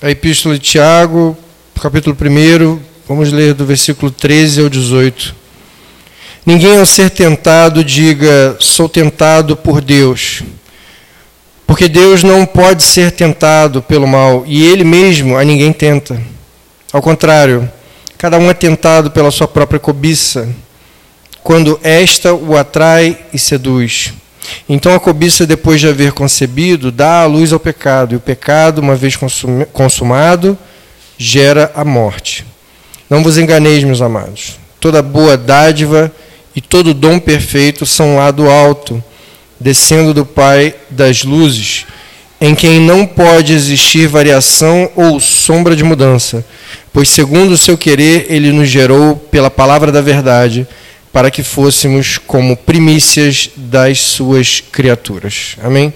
a Epístola de Tiago, capítulo 1, vamos ler do versículo 13 ao 18. Ninguém ao ser tentado diga, sou tentado por Deus. Porque Deus não pode ser tentado pelo mal, e Ele mesmo a ninguém tenta. Ao contrário, cada um é tentado pela sua própria cobiça, quando esta o atrai e seduz. Então a cobiça, depois de haver concebido, dá a luz ao pecado, e o pecado, uma vez consumado, gera a morte. Não vos enganeis, meus amados. Toda boa dádiva e todo dom perfeito são lá do alto, descendo do Pai das luzes, em quem não pode existir variação ou sombra de mudança, pois segundo o seu querer ele nos gerou pela palavra da verdade para que fôssemos como primícias das suas criaturas. Amém?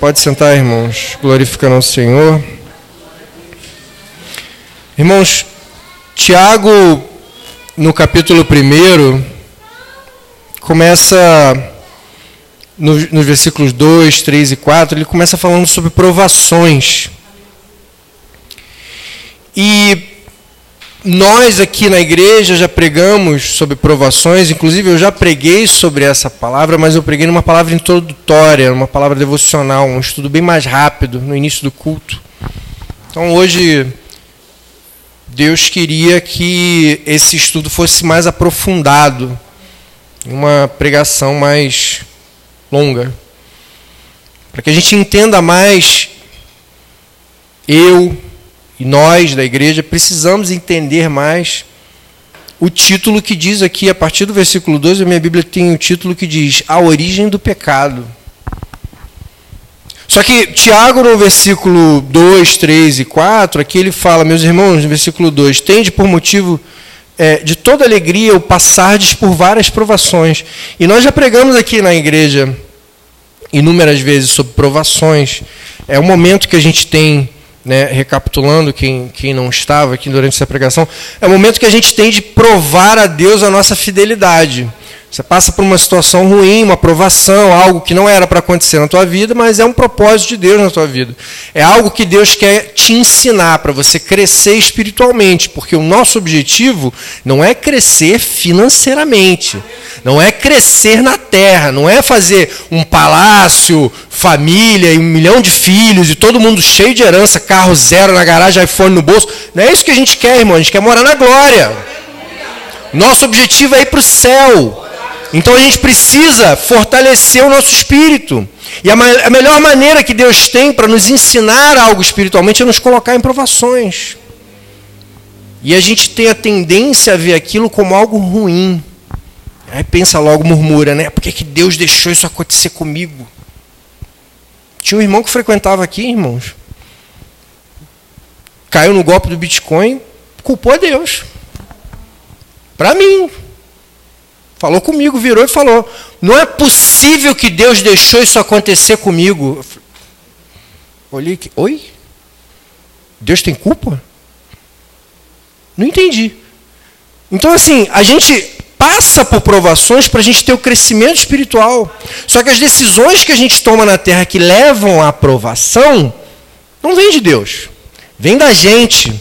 Pode sentar, irmãos, glorificando ao Senhor. Irmãos, Tiago, no capítulo 1, começa nos versículos 2, 3 e 4, ele começa falando sobre provações. E nós aqui na igreja já pregamos sobre provações, inclusive eu já preguei sobre essa palavra, mas eu preguei numa palavra introdutória, uma palavra devocional, um estudo bem mais rápido no início do culto. Então hoje Deus queria que esse estudo fosse mais aprofundado, uma pregação mais longa, para que a gente entenda mais eu, e nós da igreja precisamos entender mais o título que diz aqui, a partir do versículo 12, a minha Bíblia tem o título que diz A Origem do Pecado. Só que Tiago, no versículo 2, 3 e 4, aqui ele fala, meus irmãos, no versículo 2, tende por motivo é, de toda alegria o passardes por várias provações. E nós já pregamos aqui na igreja inúmeras vezes sobre provações. É um momento que a gente tem né, recapitulando quem, quem não estava aqui durante essa pregação, é o momento que a gente tem de provar a Deus a nossa fidelidade. Você passa por uma situação ruim, uma provação, algo que não era para acontecer na tua vida, mas é um propósito de Deus na tua vida. É algo que Deus quer te ensinar para você crescer espiritualmente, porque o nosso objetivo não é crescer financeiramente, não é crescer na terra, não é fazer um palácio, família e um milhão de filhos e todo mundo cheio de herança, carro zero na garagem, iPhone no bolso. Não é isso que a gente quer, irmão. A gente quer morar na glória. Nosso objetivo é ir para o céu. Então a gente precisa fortalecer o nosso espírito. E a, a melhor maneira que Deus tem para nos ensinar algo espiritualmente é nos colocar em provações. E a gente tem a tendência a ver aquilo como algo ruim. Aí pensa logo, murmura, né? Por que, que Deus deixou isso acontecer comigo? Tinha um irmão que frequentava aqui, irmãos. Caiu no golpe do Bitcoin, culpou a Deus. Para mim, Falou comigo, virou e falou: Não é possível que Deus deixou isso acontecer comigo. Olhei que. Oi? Deus tem culpa? Não entendi. Então, assim, a gente passa por provações para a gente ter o crescimento espiritual. Só que as decisões que a gente toma na terra que levam à aprovação não vêm de Deus, vem da gente.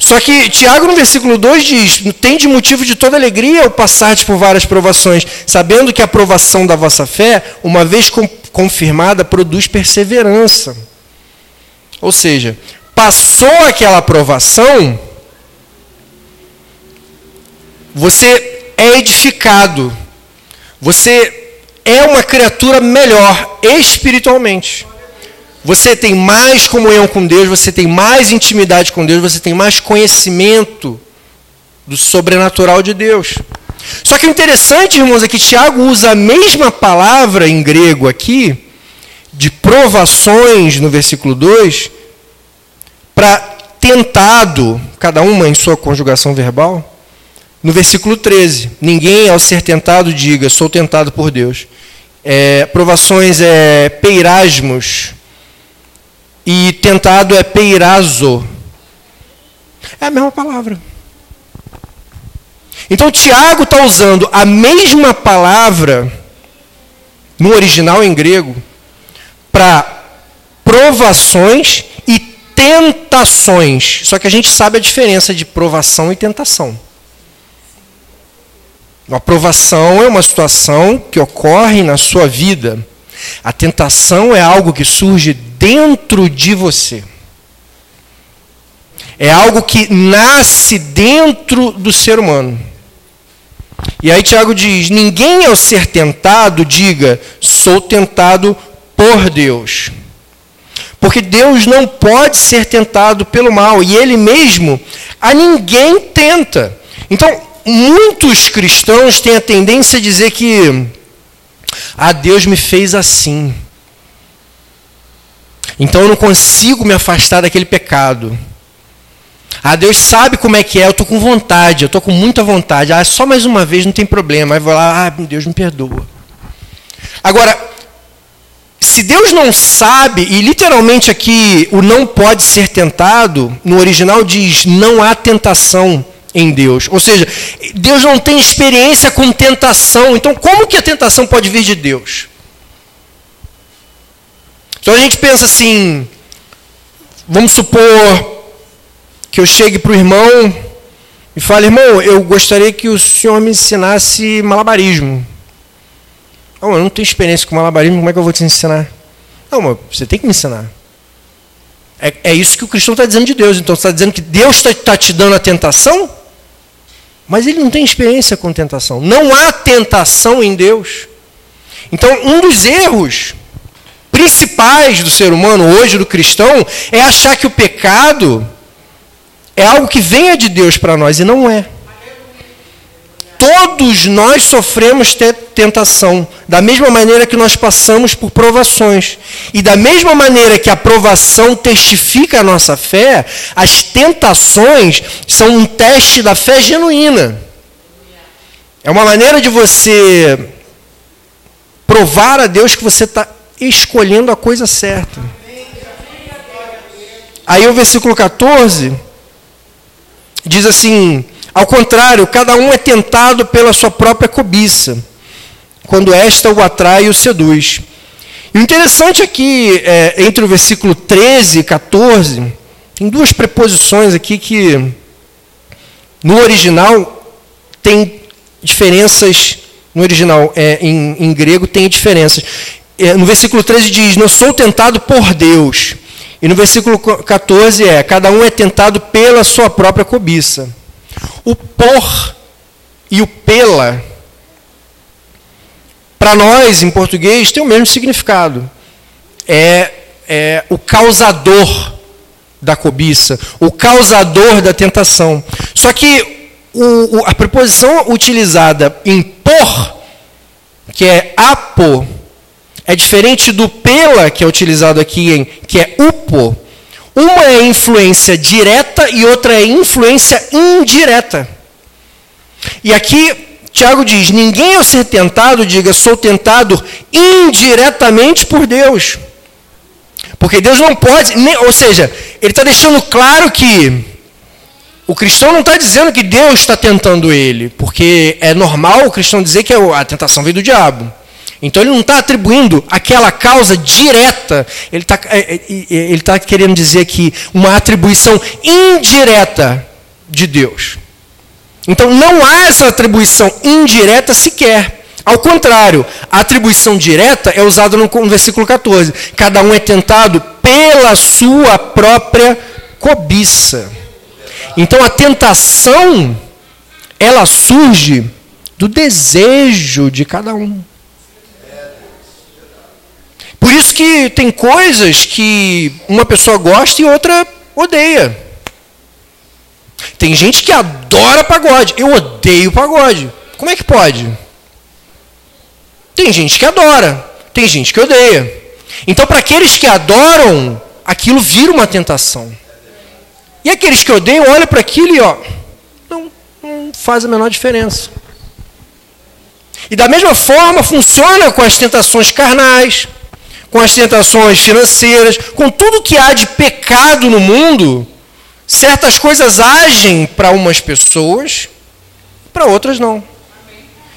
Só que Tiago, no versículo 2, diz: Tem de motivo de toda alegria o passar por várias provações, sabendo que a aprovação da vossa fé, uma vez confirmada, produz perseverança. Ou seja, passou aquela aprovação, você é edificado, você é uma criatura melhor espiritualmente. Você tem mais comunhão com Deus, você tem mais intimidade com Deus, você tem mais conhecimento do sobrenatural de Deus. Só que o interessante, irmãos, é que Tiago usa a mesma palavra em grego aqui, de provações, no versículo 2, para tentado, cada uma em sua conjugação verbal, no versículo 13. Ninguém, ao ser tentado, diga, sou tentado por Deus. É, provações é peirasmos, e tentado é peirazo. É a mesma palavra. Então Tiago está usando a mesma palavra no original em grego para provações e tentações. Só que a gente sabe a diferença de provação e tentação. A provação é uma situação que ocorre na sua vida. A tentação é algo que surge dentro de você. É algo que nasce dentro do ser humano. E aí Tiago diz: ninguém ao ser tentado diga, sou tentado por Deus. Porque Deus não pode ser tentado pelo mal, e Ele mesmo a ninguém tenta. Então, muitos cristãos têm a tendência a dizer que ah, Deus me fez assim. Então eu não consigo me afastar daquele pecado. Ah, Deus sabe como é que é, eu estou com vontade, eu estou com muita vontade. Ah, só mais uma vez não tem problema. Aí vou lá, ah, Deus me perdoa. Agora, se Deus não sabe, e literalmente aqui o não pode ser tentado, no original diz não há tentação em Deus. Ou seja, Deus não tem experiência com tentação. Então, como que a tentação pode vir de Deus? Então a gente pensa assim, vamos supor que eu chegue para o irmão e fale, irmão, eu gostaria que o senhor me ensinasse malabarismo. Não, eu não tenho experiência com malabarismo, como é que eu vou te ensinar? Não, mas você tem que me ensinar. É, é isso que o cristão está dizendo de Deus. Então está dizendo que Deus está tá te dando a tentação, mas ele não tem experiência com tentação. Não há tentação em Deus. Então, um dos erros principais do ser humano hoje, do cristão, é achar que o pecado é algo que venha de Deus para nós, e não é. Todos nós sofremos tentação, da mesma maneira que nós passamos por provações. E da mesma maneira que a provação testifica a nossa fé, as tentações são um teste da fé genuína. É uma maneira de você provar a Deus que você está escolhendo a coisa certa. Aí o versículo 14 diz assim: ao contrário, cada um é tentado pela sua própria cobiça, quando esta o atrai e o seduz. E o interessante aqui, é, entre o versículo 13 e 14, tem duas preposições aqui que, no original, tem diferenças. No original, é, em, em grego, tem diferenças. É, no versículo 13 diz: Não sou tentado por Deus. E no versículo 14 é: Cada um é tentado pela sua própria cobiça. O por e o pela, para nós, em português, tem o mesmo significado. É, é o causador da cobiça, o causador da tentação. Só que o, o, a preposição utilizada em por, que é apo, é diferente do pela, que é utilizado aqui em que é upo. Uma é influência direta e outra é influência indireta. E aqui Tiago diz: ninguém ao ser tentado diga, sou tentado indiretamente por Deus. Porque Deus não pode, ou seja, ele está deixando claro que o cristão não está dizendo que Deus está tentando ele, porque é normal o cristão dizer que a tentação veio do diabo. Então ele não está atribuindo aquela causa direta, ele está é, é, ele tá querendo dizer que uma atribuição indireta de Deus. Então não há essa atribuição indireta sequer. Ao contrário, a atribuição direta é usada no versículo 14. Cada um é tentado pela sua própria cobiça. Então a tentação, ela surge do desejo de cada um. Por isso que tem coisas que uma pessoa gosta e outra odeia. Tem gente que adora pagode. Eu odeio pagode. Como é que pode? Tem gente que adora. Tem gente que odeia. Então, para aqueles que adoram, aquilo vira uma tentação. E aqueles que odeiam, olham para aquilo e ó, não, não faz a menor diferença. E da mesma forma funciona com as tentações carnais com as tentações financeiras, com tudo que há de pecado no mundo, certas coisas agem para umas pessoas, para outras não.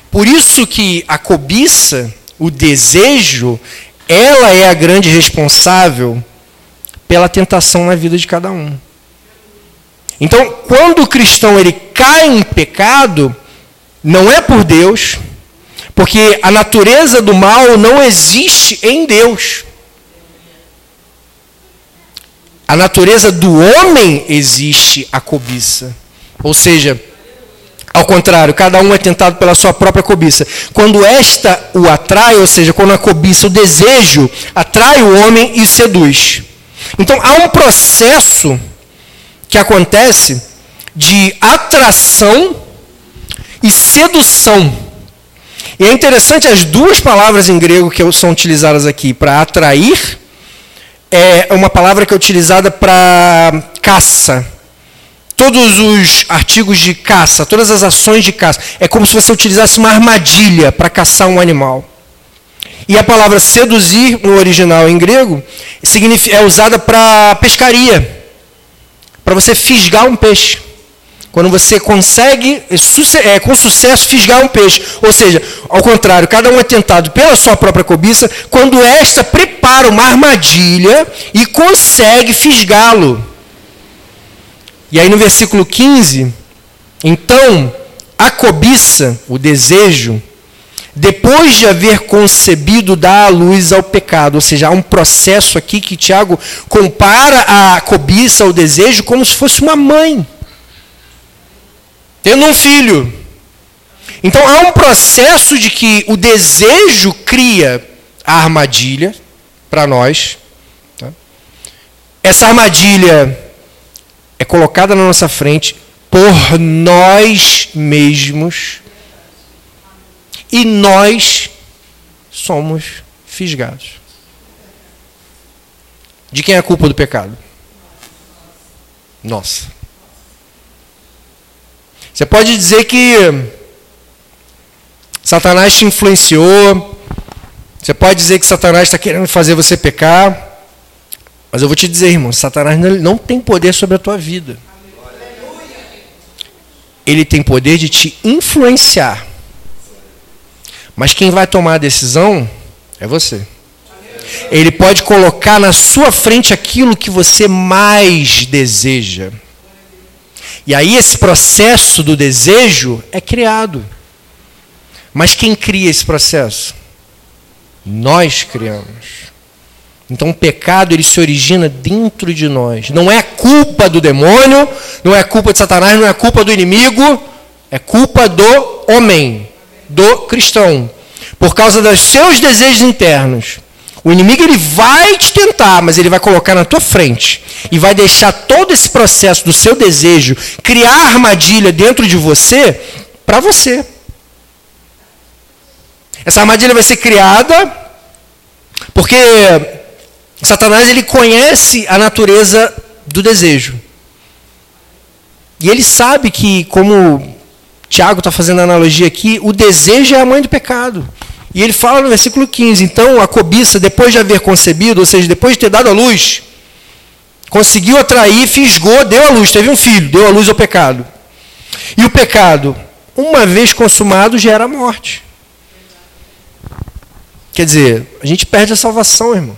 Por isso que a cobiça, o desejo, ela é a grande responsável pela tentação na vida de cada um. Então, quando o cristão ele cai em pecado, não é por Deus, porque a natureza do mal não existe em Deus. A natureza do homem existe a cobiça. Ou seja, ao contrário, cada um é tentado pela sua própria cobiça. Quando esta o atrai, ou seja, quando a cobiça, o desejo, atrai o homem e seduz. Então há um processo que acontece de atração e sedução. E é interessante as duas palavras em grego que são utilizadas aqui para atrair é uma palavra que é utilizada para caça. Todos os artigos de caça, todas as ações de caça, é como se você utilizasse uma armadilha para caçar um animal. E a palavra seduzir, no original em grego, é usada para pescaria, para você fisgar um peixe. Quando você consegue, é, com sucesso, fisgar um peixe. Ou seja, ao contrário, cada um é tentado pela sua própria cobiça, quando esta prepara uma armadilha e consegue fisgá-lo. E aí no versículo 15, então, a cobiça, o desejo, depois de haver concebido, dá a luz ao pecado. Ou seja, há um processo aqui que Tiago compara a cobiça, o desejo, como se fosse uma mãe tendo um filho. Então há um processo de que o desejo cria a armadilha para nós. Tá? Essa armadilha é colocada na nossa frente por nós mesmos e nós somos fisgados. De quem é a culpa do pecado? Nossa. Você pode dizer que Satanás te influenciou. Você pode dizer que Satanás está querendo fazer você pecar. Mas eu vou te dizer, irmão, Satanás não tem poder sobre a tua vida. Ele tem poder de te influenciar. Mas quem vai tomar a decisão é você. Ele pode colocar na sua frente aquilo que você mais deseja. E aí esse processo do desejo é criado. Mas quem cria esse processo? Nós criamos. Então o pecado ele se origina dentro de nós. Não é culpa do demônio, não é culpa de Satanás, não é culpa do inimigo, é culpa do homem, do cristão. Por causa dos seus desejos internos. O inimigo ele vai te tentar, mas ele vai colocar na tua frente e vai deixar todo esse processo do seu desejo criar armadilha dentro de você para você. Essa armadilha vai ser criada porque Satanás ele conhece a natureza do desejo. E ele sabe que, como Tiago está fazendo a analogia aqui, o desejo é a mãe do pecado. E ele fala no versículo 15: então a cobiça, depois de haver concebido, ou seja, depois de ter dado a luz, conseguiu atrair, fisgou, deu a luz, teve um filho, deu a luz ao pecado. E o pecado, uma vez consumado, gera morte. Quer dizer, a gente perde a salvação, irmão.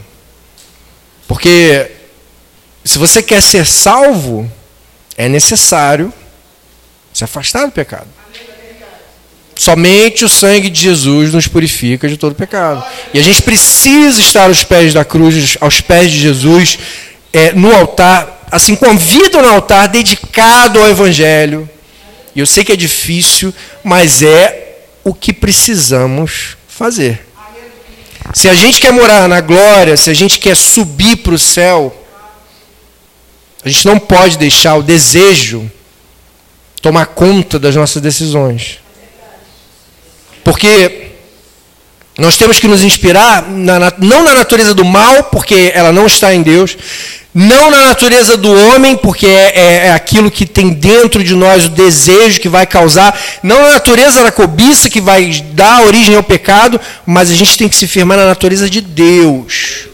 Porque se você quer ser salvo, é necessário se afastar do pecado. Somente o sangue de Jesus nos purifica de todo pecado. E a gente precisa estar aos pés da cruz, aos pés de Jesus, é, no altar, assim, vida no altar, dedicado ao Evangelho. E eu sei que é difícil, mas é o que precisamos fazer. Se a gente quer morar na glória, se a gente quer subir para o céu, a gente não pode deixar o desejo tomar conta das nossas decisões. Porque nós temos que nos inspirar na, não na natureza do mal, porque ela não está em Deus, não na natureza do homem, porque é, é, é, aquilo que tem dentro de nós o desejo que vai causar, não na natureza da cobiça que vai dar origem ao pecado, mas a gente tem que se firmar na natureza de Deus.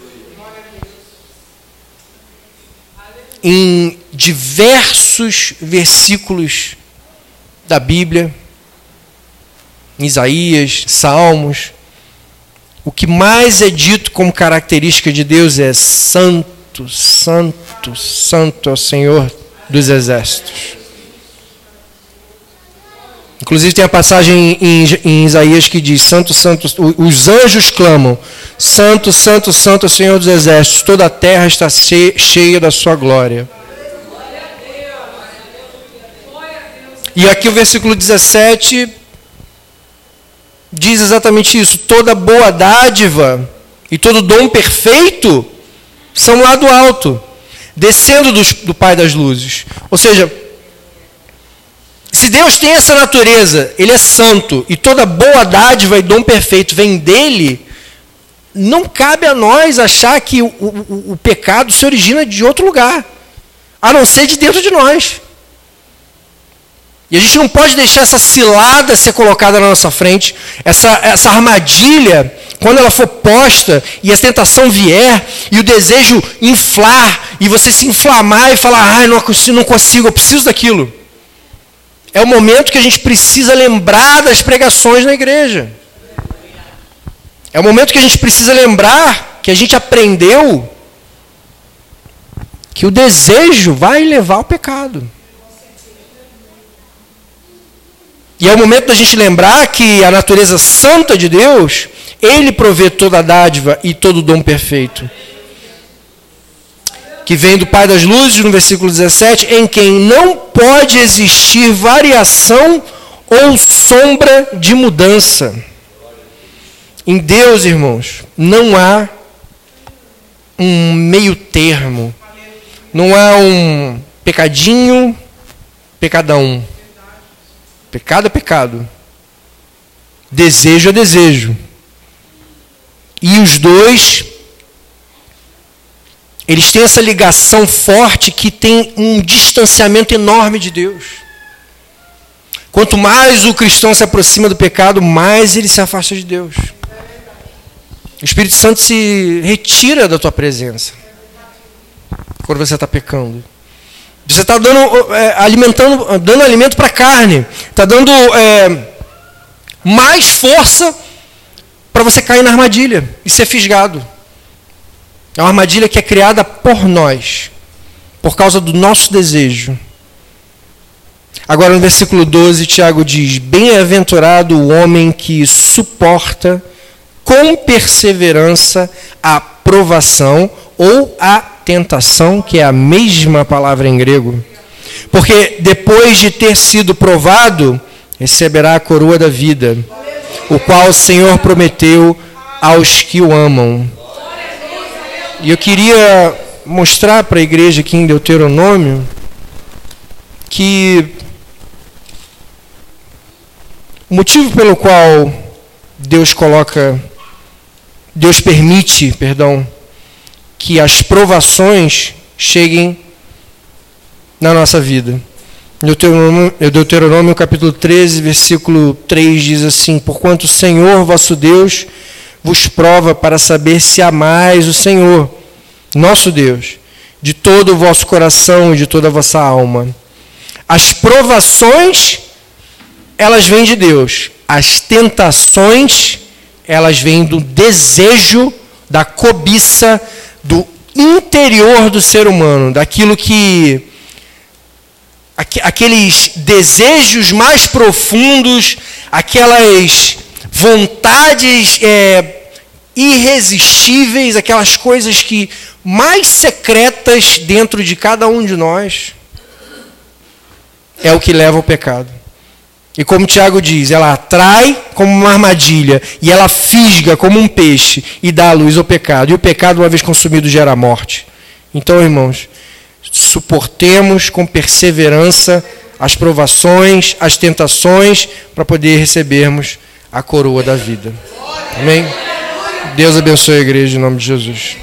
Em diversos versículos da Bíblia, Isaías, Salmos, o que mais é dito como característica de Deus é santo, Santo, Santo, é o Senhor dos Exércitos. Inclusive tem a passagem em, Isaías que diz: Santo, Santo, os anjos clamam: Santo, Santo, Santo é Senhor dos Exércitos, toda a terra está cheia da sua glória. E aqui o versículo 17 diz exatamente isso: toda boa dádiva e todo dom perfeito são lá do alto, descendo do, do Pai das luzes. Ou seja, se Deus tem essa natureza, Ele é santo, e toda boa dádiva e dom perfeito vem dele, não cabe a nós achar que o, o, o pecado se origina de outro lugar, a não ser de dentro de nós. E a gente não pode deixar essa cilada ser colocada na nossa frente, essa, essa armadilha, quando ela for posta e a tentação vier e o desejo inflar e você se inflamar e falar, ai, não não consigo, eu preciso daquilo. É o momento que a gente precisa lembrar das pregações na igreja. É o momento que a gente precisa lembrar que a gente aprendeu que o desejo vai levar ao pecado. E é o momento da gente lembrar que a natureza santa de Deus, Ele provê toda a dádiva e todo o dom perfeito. Que vem do Pai das Luzes, no versículo 17, em quem não pode existir variação ou sombra de mudança. Em Deus, irmãos, não há um meio termo. Não há um pecadinho, pecadão. Pecado é pecado. Desejo é desejo. E os dois, eles têm essa ligação forte que tem um distanciamento enorme de Deus. Quanto mais o cristão se aproxima do pecado, mais ele se afasta de Deus. O Espírito Santo se retira da tua presença quando você está pecando. Você está dando, é, alimentando, dando alimento para a carne. Está dando é, mais força para você cair na armadilha e ser fisgado. É uma armadilha que é criada por nós, por causa do nosso desejo. Agora, no versículo 12, Tiago diz: Bem-aventurado o homem que suporta com perseverança a provação ou a tentação, que é a mesma palavra em grego. Porque depois de ter sido provado, receberá a coroa da vida, o qual o Senhor prometeu aos que o amam. E eu queria mostrar para a igreja aqui em Deuteronômio que o motivo pelo qual Deus coloca, Deus permite, perdão, que as provações cheguem na nossa vida. Deuteronômio, Deuteronômio capítulo 13, versículo 3 diz assim: Porquanto o Senhor vosso Deus vos prova para saber se amais o Senhor, nosso Deus, de todo o vosso coração e de toda a vossa alma. As provações, elas vêm de Deus. As tentações, elas vêm do desejo, da cobiça, do interior do ser humano, daquilo que aqueles desejos mais profundos, aquelas vontades é, irresistíveis, aquelas coisas que mais secretas dentro de cada um de nós, é o que leva ao pecado. E como Tiago diz, ela atrai como uma armadilha e ela fisga como um peixe e dá a luz ao pecado. E o pecado, uma vez consumido, gera morte. Então, irmãos, suportemos com perseverança as provações, as tentações, para poder recebermos a coroa da vida. Amém? Deus abençoe a igreja em nome de Jesus.